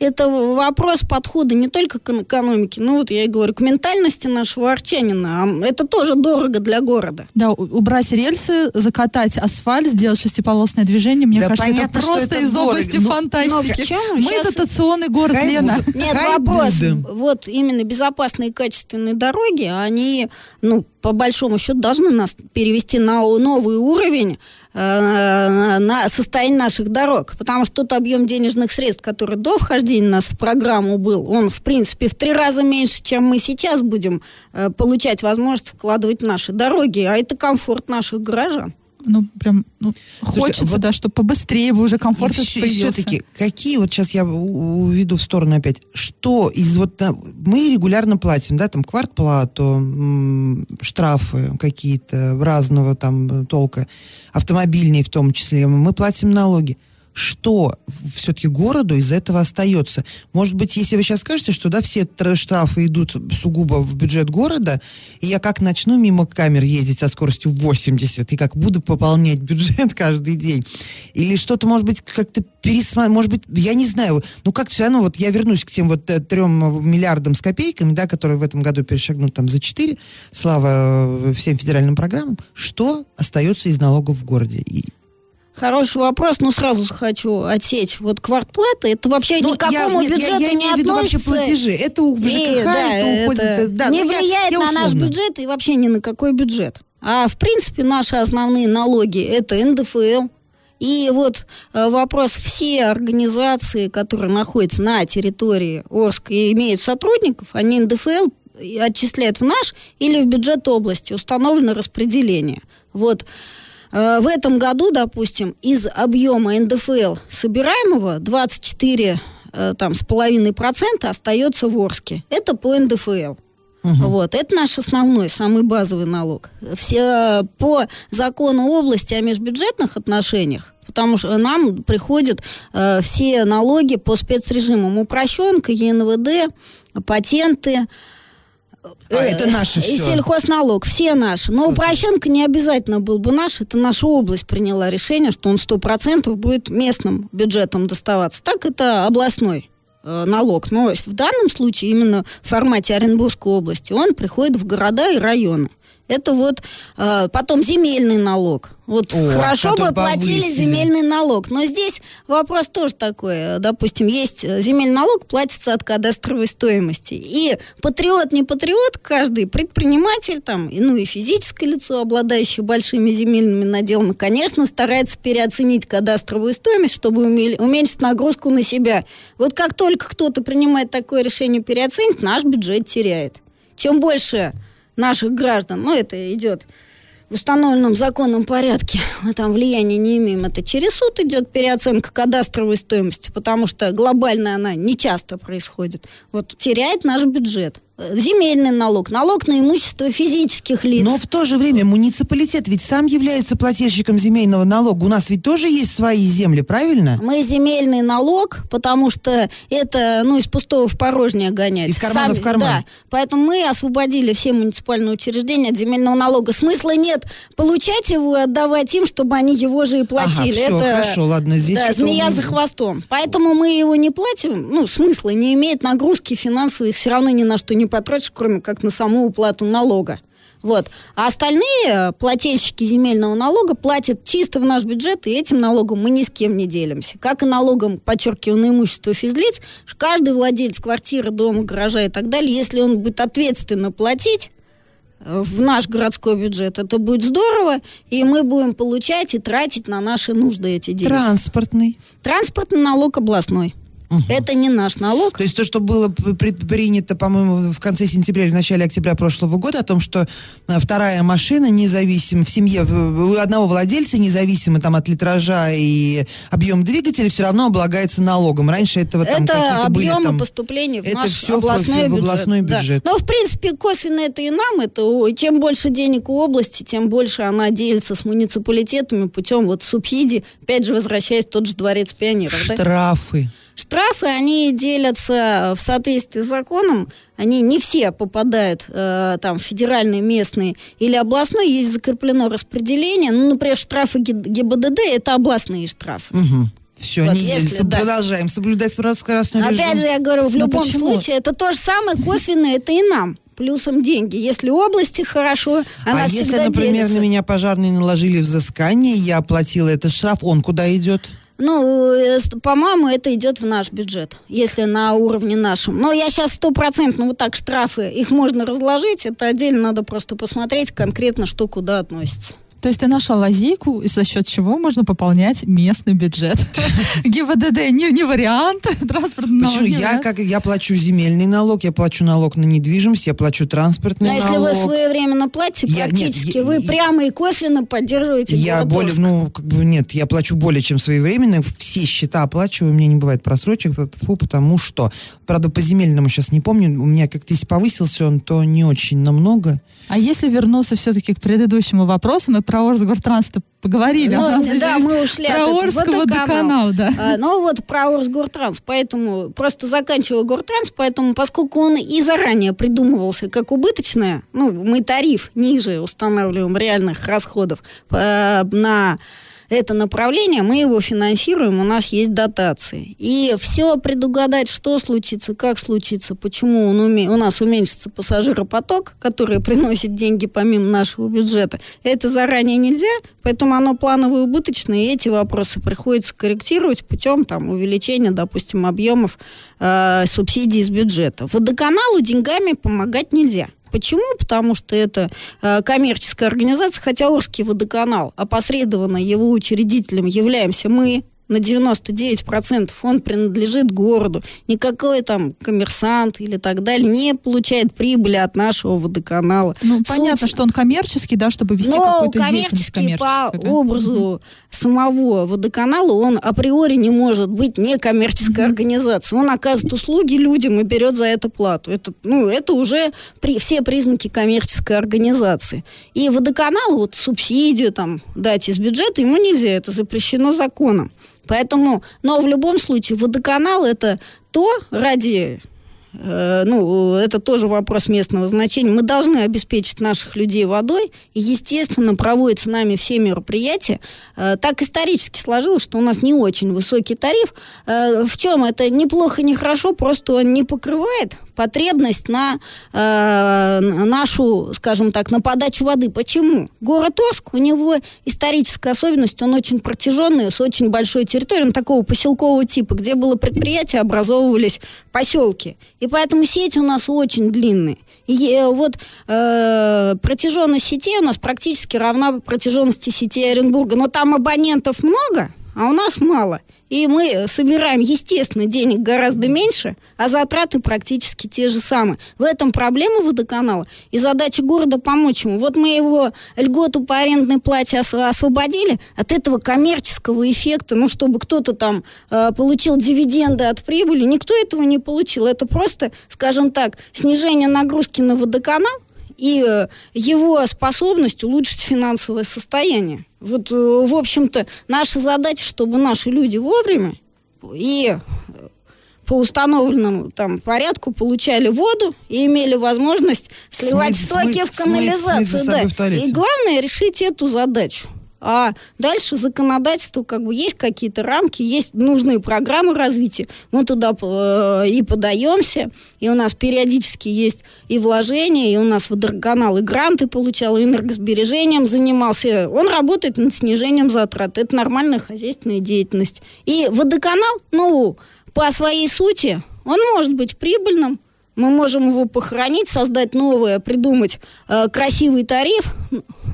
это вопрос подхода не только к экономике, ну вот я и говорю, к ментальности нашего арчанина. Это тоже дорого для города. Да, убрать рельсы, закатать асфальт, сделать шестиполосное движение, мне Да кажется, понятно, это просто это из дорого. области Ну, фантастики. почему? Мы дотационный город, Хай Лена. будут. Нет, Хай вопрос. будем. Вот именно безопасные и качественные дороги, они, ну, по большому счету, должны нас перевести на новый уровень э, на состояние наших дорог. Потому что тот объем денежных средств, который до вхождения нас в программу был, он, в принципе, в три раза меньше, чем мы сейчас будем э, получать возможность вкладывать в наши дороги. А это комфорт наших горожан. Ну, прям, ну, Слушайте, хочется, вот- да, чтобы побыстрее бы уже комфорт И все, появился. таки какие, вот сейчас я уведу в сторону опять, что из вот, мы регулярно платим, да, там, квартплату, штрафы какие-то разного там толка, автомобильные в том числе, мы платим налоги. Что все-таки городу из этого остается? Может быть, если вы сейчас скажете, что да, все тр- штрафы идут сугубо в бюджет города, и я как начну мимо камер ездить со скоростью 80, и как буду пополнять бюджет [laughs] каждый день, или что-то, может быть, как-то пересмотреть, может быть, я не знаю, ну как все равно, вот я вернусь к тем вот э, трем миллиардам с копейками, да, которые в этом году перешагнут там за 4, слава э, всем федеральным программам, что остается из налогов в городе? И Хороший вопрос, но сразу хочу отсечь. Вот квартплата, это вообще Ну, ни к какому я, нет, бюджету я, я не имею в виду вообще относится. платежи. Это у ЖКХ, И, да, это уходит... это э, да, не ну, я- влияет я на наш бюджет и вообще ни на какой бюджет. А в принципе наши основные налоги это НДФЛ. И вот э, вопрос, все организации, которые находятся на территории Орска и имеют сотрудников, они НДФЛ отчисляют в наш или в бюджет области, установлено распределение. Вот Э, В этом году, допустим, из объема НДФЛ собираемого 24 э, там, с половиной процента остается в Орске. Это по НДФЛ. Вот, это наш основной, самый базовый налог. Все по закону области о межбюджетных отношениях, потому что нам приходят э, все налоги по спецрежимам упрощенка, ЕНВД, патенты, А, это наши и всё. сельхозналог, все наши. Но упрощенка не обязательно был бы наш, это наша область приняла решение, что он 100% будет местным бюджетом доставаться. Так это областной э, налог. Но в данном случае именно в формате Оренбургской области он приходит в города и районы. Это вот э, потом земельный налог. Вот О, хорошо бы платили повысили. земельный налог. Но здесь вопрос тоже такой. Э, Допустим, есть э, земельный налог, платится от кадастровой стоимости. И патриот, не патриот, каждый предприниматель, там, ну и физическое лицо, обладающее большими земельными наделами, конечно, старается переоценить кадастровую стоимость, чтобы уме- уменьшить нагрузку на себя. Вот как только кто-то принимает такое решение переоценить, наш бюджет теряет. Чем больше наших граждан, ну это идет в установленном законном порядке, [laughs] мы там влияния не имеем, это через суд идет переоценка кадастровой стоимости, потому что глобально она не часто происходит. Вот теряет наш бюджет. Э, Земельный налог, налог на имущество физических лиц. Но в то же время муниципалитет ведь сам является плательщиком земельного налога. У нас ведь тоже есть свои земли, правильно? Мы земельный налог, потому что это, ну, из пустого в порожнее гонять. Из кармана в карман. Да. Поэтому мы освободили все муниципальные учреждения от земельного налога. Смысла нет получать его и отдавать им, чтобы они его же и платили. Ага, всё, это, хорошо, ладно, здесь да, змея за хвостом. Поэтому мы его не платим. Ну, смысла не имеет нагрузки финансовых, все равно ни на что не потратишь, кроме как на саму уплату налога. Вот. А остальные э, плательщики земельного налога платят чисто в наш бюджет, и этим налогом мы ни с кем не делимся. Как и налогом, подчеркиваю, на имущество физлиц, каждый владелец квартиры, дома, гаража и так далее, если он будет ответственно платить э, в наш городской бюджет, это будет здорово, и мы будем получать и тратить на наши нужды эти деньги. Транспортный. Транспортный налог областной. Это не наш налог. То есть то, что было предпринято, по-моему, в конце сентября или в начале октября прошлого года, о том, что э, вторая машина независимо в семье в- у одного владельца, независимо там от литража и объем двигателя, все равно облагается налогом. Раньше этого там это какие-то были там... поступлений в это наш всё в- областной, в бюджет. областной Да. бюджет. Но, в принципе, косвенно это и нам. Это, чем больше денег у области, тем больше она делится с муниципалитетами путем вот субсидий. Опять же, возвращаясь в тот же дворец пионеров. да. Штрафы. Они делятся в соответствии с законом. Они не все попадают э, там в федеральный, местный или областной. Есть закреплено распределение. Ну, например, штрафы ГИБДД – это областные штрафы. Все, Вот не если, едем. да. Продолжаем соблюдать скоростной Опять режим. же, я говорю, в Но любом почему? случае, это то же самое косвенно, это и нам. Плюсом деньги. Если области хорошо, она а если, например, делится. на меня пожарные наложили взыскание, я оплатила этот штраф, он куда идет? Ну, э, по-моему, это идет в наш бюджет, если на уровне нашем. Но я сейчас стопроцентно вот так штрафы, их можно разложить, это отдельно надо просто посмотреть конкретно, что куда относится. То есть ты нашла лазейку, за счет чего можно пополнять местный бюджет. [laughs] ГИБДД не, не вариант, транспортный налог Почему? не Я, как, я плачу земельный налог, я плачу налог на недвижимость, я плачу транспортный Но если налог. вы своевременно платите, Я- нет, практически я- вы я- прямо и косвенно поддерживаете Я более, ну, как бы нет, я плачу более чем своевременно, все счета оплачиваю, у меня не бывает просрочек, потому что, правда, по земельному сейчас не помню, у меня как-то если повысился он, то не очень намного. А если вернуться все-таки к предыдущему вопросу, мы про Орсгортранс поговорили. Ну, а у нас да, мы ушли про от. Орского Водоканал. водоканал, да. А, ну вот про Орсгортранс, поэтому просто заканчивая Гортранс, поэтому поскольку он и заранее придумывался как убыточное, ну мы тариф ниже устанавливаем реальных расходов э, на это направление, мы его финансируем, у нас есть дотации. И все предугадать, что случится, как случится, почему он уме... у нас уменьшится пассажиропоток, который [laughs] приносит деньги помимо нашего бюджета, это заранее нельзя, поэтому оно плановое убыточное, и эти вопросы приходится корректировать путем там, увеличения, допустим, объемов э, субсидий из бюджета. Водоканалу деньгами помогать нельзя. Почему? Потому что это э, коммерческая организация, хотя Орский водоканал, опосредованно его учредителем являемся мы, на 99% он принадлежит городу. Никакой там коммерсант или так далее не получает прибыли от нашего водоканала. Ну, понятно, что он коммерческий, да, чтобы вести какую-то деятельность коммерческий по коммерческую. да? образу самого водоканала он априори не может быть некоммерческой организацией. Он оказывает услуги людям и берет за это плату. Это, ну, это уже при, все признаки коммерческой организации. И водоканалу вот субсидию там дать из бюджета ему нельзя, это запрещено законом. Поэтому, но в любом случае водоканал это то, ради э, ну, это тоже вопрос местного значения. Мы должны обеспечить наших людей водой, и, естественно, проводятся нами все мероприятия. Э, так исторически сложилось, что у нас не очень высокий тариф. Э, в чем это неплохо, не хорошо, просто он не покрывает потребность на э, нашу, скажем так, на подачу воды. Почему? Город Орск, у него историческая особенность, он очень протяженный, с очень большой территорией, он такого поселкового типа, где было предприятие, образовывались поселки. И поэтому сеть у нас очень длинная. И э, вот э, протяженность сетей у нас практически равна протяженности сетей Оренбурга. Но там абонентов много, а у нас мало. И мы собираем, естественно, денег гораздо меньше, а затраты практически те же самые. В этом проблема водоканала. И задача города помочь ему. Вот мы его льготу по арендной плате ос- освободили от этого коммерческого эффекта, ну, чтобы кто-то там э, получил дивиденды от прибыли. Никто этого не получил. Это просто, скажем так, снижение нагрузки на водоканал, и э, его способность улучшить финансовое состояние. Вот, э, в общем-то, наша задача, чтобы наши люди вовремя и э, по установленному там порядку получали воду и имели возможность сливать Смыть- стоки смыть- в канализацию. смыть за да. в туалете. И главное решить эту задачу. А дальше законодательство, как бы есть какие-то рамки, есть нужные программы развития. Мы туда э, и подаемся, и у нас периодически есть и вложения, и у нас водоканал и гранты получал, и энергосбережением занимался. Он работает над снижением затрат. Это нормальная хозяйственная деятельность. И водоканал, ну, по своей сути, он может быть прибыльным, мы можем его похоронить, создать новое, придумать э, красивый тариф.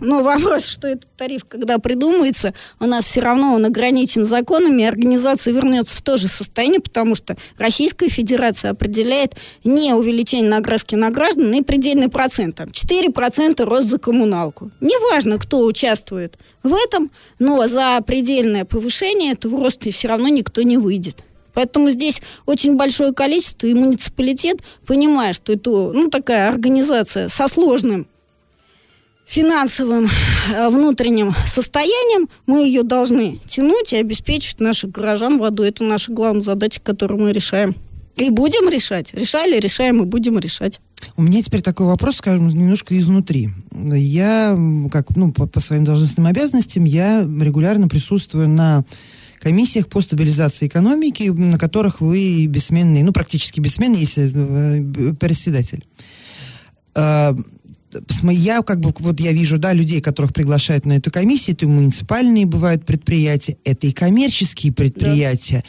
Но вопрос, что этот тариф, когда придумается, у нас все равно он ограничен законами, и организация вернется в то же состояние, потому что Российская Федерация определяет не увеличение нагрузки на граждан, и предельный процент. Там 4% рост за коммуналку. Неважно, кто участвует в этом, но за предельное повышение этого роста все равно никто не выйдет. Поэтому здесь очень большое количество, и муниципалитет, понимая, что это ну, такая организация со сложным финансовым э, внутренним состоянием, мы ее должны тянуть и обеспечить наших горожан водой. Это наша главная задача, которую мы решаем. И будем решать. Решали, решаем и будем решать. У меня теперь такой вопрос, скажем, немножко изнутри. Я, как, ну, по, по своим должностным обязанностям, я регулярно присутствую на комиссиях по стабилизации экономики, на которых вы бессменный, ну, практически бессменный, если э, председатель. Э, я как бы, вот я вижу, да, людей, которых приглашают на эту комиссию, это и муниципальные бывают предприятия, это и коммерческие предприятия.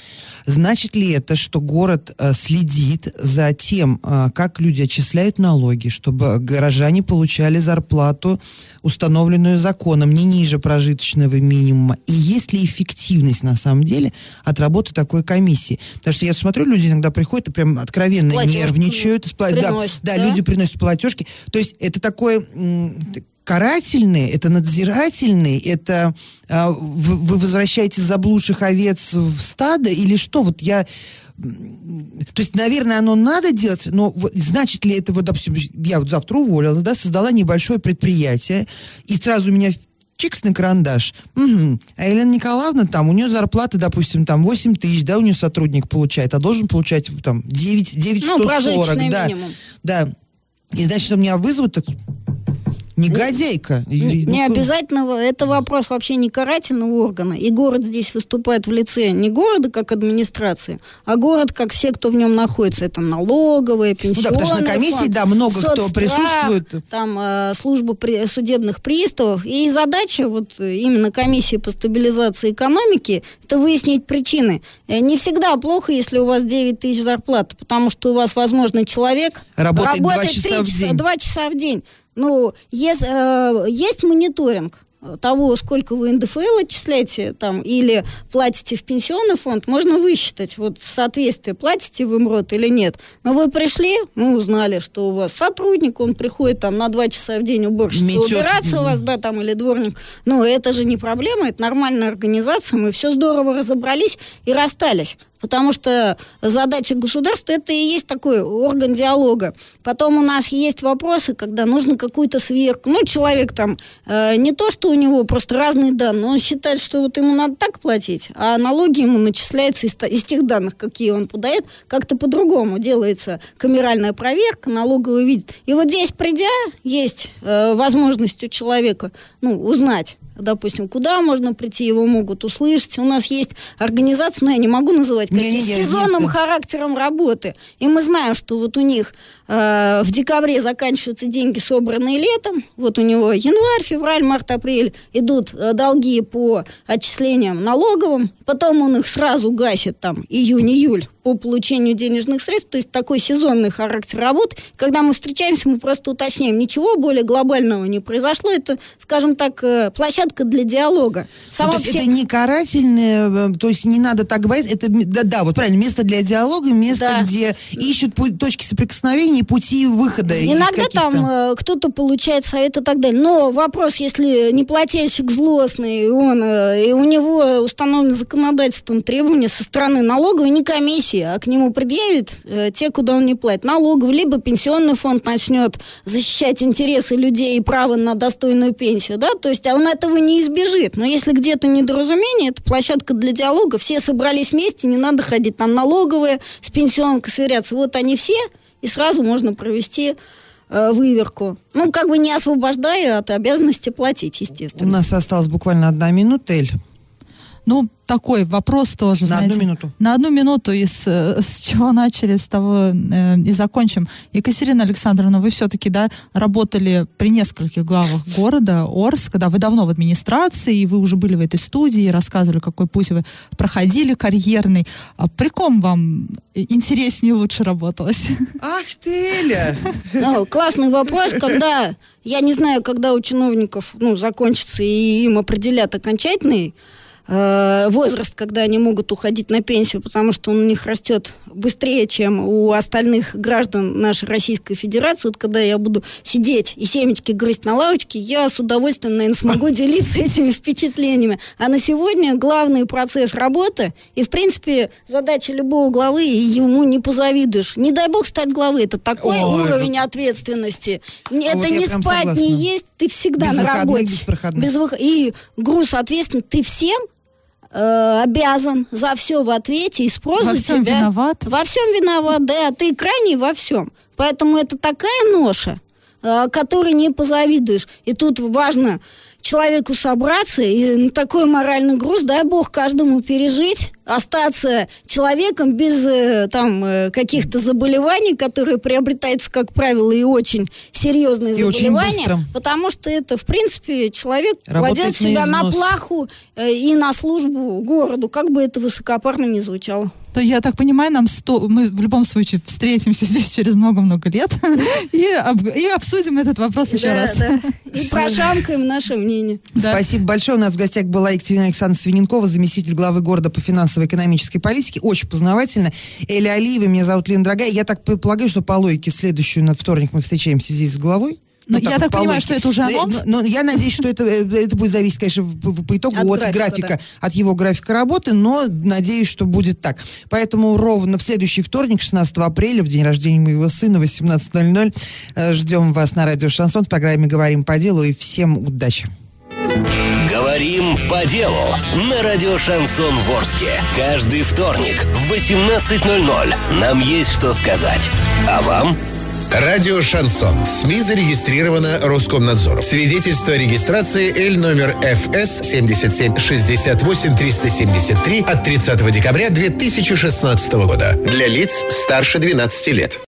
Значит ли это, что город э, следит за тем, э, как люди отчисляют налоги, чтобы горожане получали зарплату, установленную законом, не ниже прожиточного минимума? И есть ли эффективность на самом деле от работы такой комиссии? Потому что я смотрю, люди иногда приходят и прям откровенно С платежками нервничают. пла- да, приносят, да, да? люди приносят платежки. То есть это такое карательный, это надзирательный, это а, вы, вы возвращаете заблудших овец в стадо или что? Вот я... То есть, наверное, оно надо делать, но значит ли это, вот, допустим, я вот завтра уволилась, да, создала небольшое предприятие, и сразу у меня чикс на карандаш. Мгм. А Елена Николаевна там, у нее зарплата, допустим, там 8 тысяч, да, у нее сотрудник получает, а должен получать там 9, 9 Ну, 140, прожиточный да. минимум. Да. И значит, у меня вызовут, так, Негодяйка. Или, Не, ну, не обязательно, это вопрос вообще не карательного органа. И город здесь выступает в лице не города как администрации, а город как все, кто в нем находится. Это налоговые, Ну да, пенсионные потому что на комиссии, да, много кто присутствует. Там э, служба при- судебных приставов. И задача вот именно комиссии по стабилизации экономики это выяснить причины. Э, Не всегда плохо, если у вас 9 тысяч зарплат, потому что у вас, возможно, человек Работает работает часа три в день. два часа в день. Ну, есть, э, есть мониторинг того, сколько вы НДФЛ отчисляете там, или платите в пенсионный фонд, можно высчитать вот соответствие, платите вы МРОД или нет. Но вы пришли, мы узнали, что у вас сотрудник, он приходит там на два часа в день уборщица Метет. убираться у вас, да, там, или дворник. Но это же не проблема, это нормальная организация, мы все здорово разобрались и расстались. Потому что задача государства это и есть такой орган диалога. Потом у нас есть вопросы, когда нужно какую-то сверку. Ну, человек там э, не то, что у него просто разные данные, он считает, что вот ему надо так платить, а налоги ему начисляются из, из тех данных, какие он подает, как-то по-другому делается камеральная проверка, налоговый видит. И вот здесь придя, есть э, возможность у человека ну, узнать, допустим, куда можно прийти, его могут услышать. У нас есть организация, но я не могу называть, какие, Не-не-не, с сезонным нет. характером работы. И мы знаем, что вот у них э, в декабре заканчиваются деньги, собранные летом. Вот у него январь, февраль, март, апрель идут э, долги по отчислениям налоговым. Потом он их сразу гасит там июнь-июль по получению денежных средств, то есть такой сезонный характер работы. Когда мы встречаемся, мы просто уточняем, ничего более глобального не произошло. Это, скажем так, э, площадка для диалога. Ну, Сама то есть все- это не карательное, э, то есть не надо так бояться, это, да, да, вот правильно, место для диалога, место, Да. где ищут точки соприкосновения пути выхода Иногда там э, кто-то получает совет и так далее. Но вопрос, если неплательщик злостный, он, э, и у него установлено законодательством требования со стороны налоговой, не комиссии, а к нему предъявит э, те, куда он не платит. Налоговый, либо пенсионный фонд начнет защищать интересы людей и право на достойную пенсию, да, то есть а он этого не избежит. Но если где-то недоразумение, это площадка для диалога, все собрались вместе, не надо ходить там налоговые с пенсионкой сверяться. Вот они все, и сразу можно провести э, выверку. Ну, как бы не освобождая от обязанности платить, У естественно. нас осталась буквально одна минута, Эль. Ну, такой вопрос тоже, На знаете. одну минуту. На одну минуту, и с, э, с чего начали, с того э, и закончим. Екатерина Александровна, вы все-таки, да, работали при нескольких главах города Орска, да, вы давно в администрации, и вы уже были в этой студии, рассказывали, какой путь вы проходили карьерный. А при ком вам интереснее и лучше работалось? Ах ты, Эля! Классный вопрос, когда, я не знаю, когда у чиновников, ну, закончится и им определят окончательный э, возраст, когда они могут уходить на пенсию, потому что он у них растет быстрее, чем у остальных граждан нашей Российской Федерации. Вот когда я буду сидеть и семечки грызть на лавочке, я с удовольствием, наверное, смогу [laughs] делиться этими впечатлениями. А на сегодня главный процесс работы, и, в принципе, задача любого главы, и ему не позавидуешь. Не дай бог стать главой, это такой Ой, уровень ответственности. Не- Вот это я не спать, согласна. не есть, ты всегда Без на работе. без проходных. Без вых- И груз ответственности ты всем э, обязан за все в ответе и спрос Во за всем тебя. виноват. Во всем виноват, да. Ты крайний во всем. Поэтому это такая ноша, э, которой не позавидуешь. И тут важно человеку собраться и такой моральный груз, дай бог каждому пережить, остаться человеком без э, там э, каких-то заболеваний, которые приобретаются, как правило, и очень серьезные И очень заболевания, быстро. потому что это, в принципе, человек Работает кладет на себя на износ. плаху э, и на службу городу, как бы это высокопарно ни звучало. То я так понимаю, нам сто... мы в любом случае встретимся [laughs] здесь через много-много лет [laughs] и, об- и обсудим этот вопрос еще Да, раз. да. И [laughs] прошамкаем наше мнение. Да. Спасибо большое. У нас в гостях была Екатерина Александровна Свиненкова, заместитель главы города по финансово-экономической политике. Очень познавательно. Эля Алиева, меня зовут Лена Дорогая. Я так предполагаю, что по логике следующую на вторник мы встречаемся здесь с главой. Ну, Вот я так по понимаю, логике. что это уже Но- анонс? Но, но я надеюсь, что это, э, это будет зависеть, конечно, в- в- по итогу От от, графика, графика, да. от его графика работы, но надеюсь, что будет так. Поэтому ровно в следующий вторник, 16 апреля, в день рождения моего сына, 18.00, э, ждем вас на радио «Шансон» в программе «Говорим по делу» и всем удачи. Говорим по делу на радио Шансон Ворске. Каждый вторник в 18.00 нам есть что сказать. А вам? Радио «Шансон». СМИ зарегистрировано Роскомнадзором. Свидетельство о регистрации Л номер ФС 7768 373 от 30 декабря 2016 года. Для лиц старше 12 лет.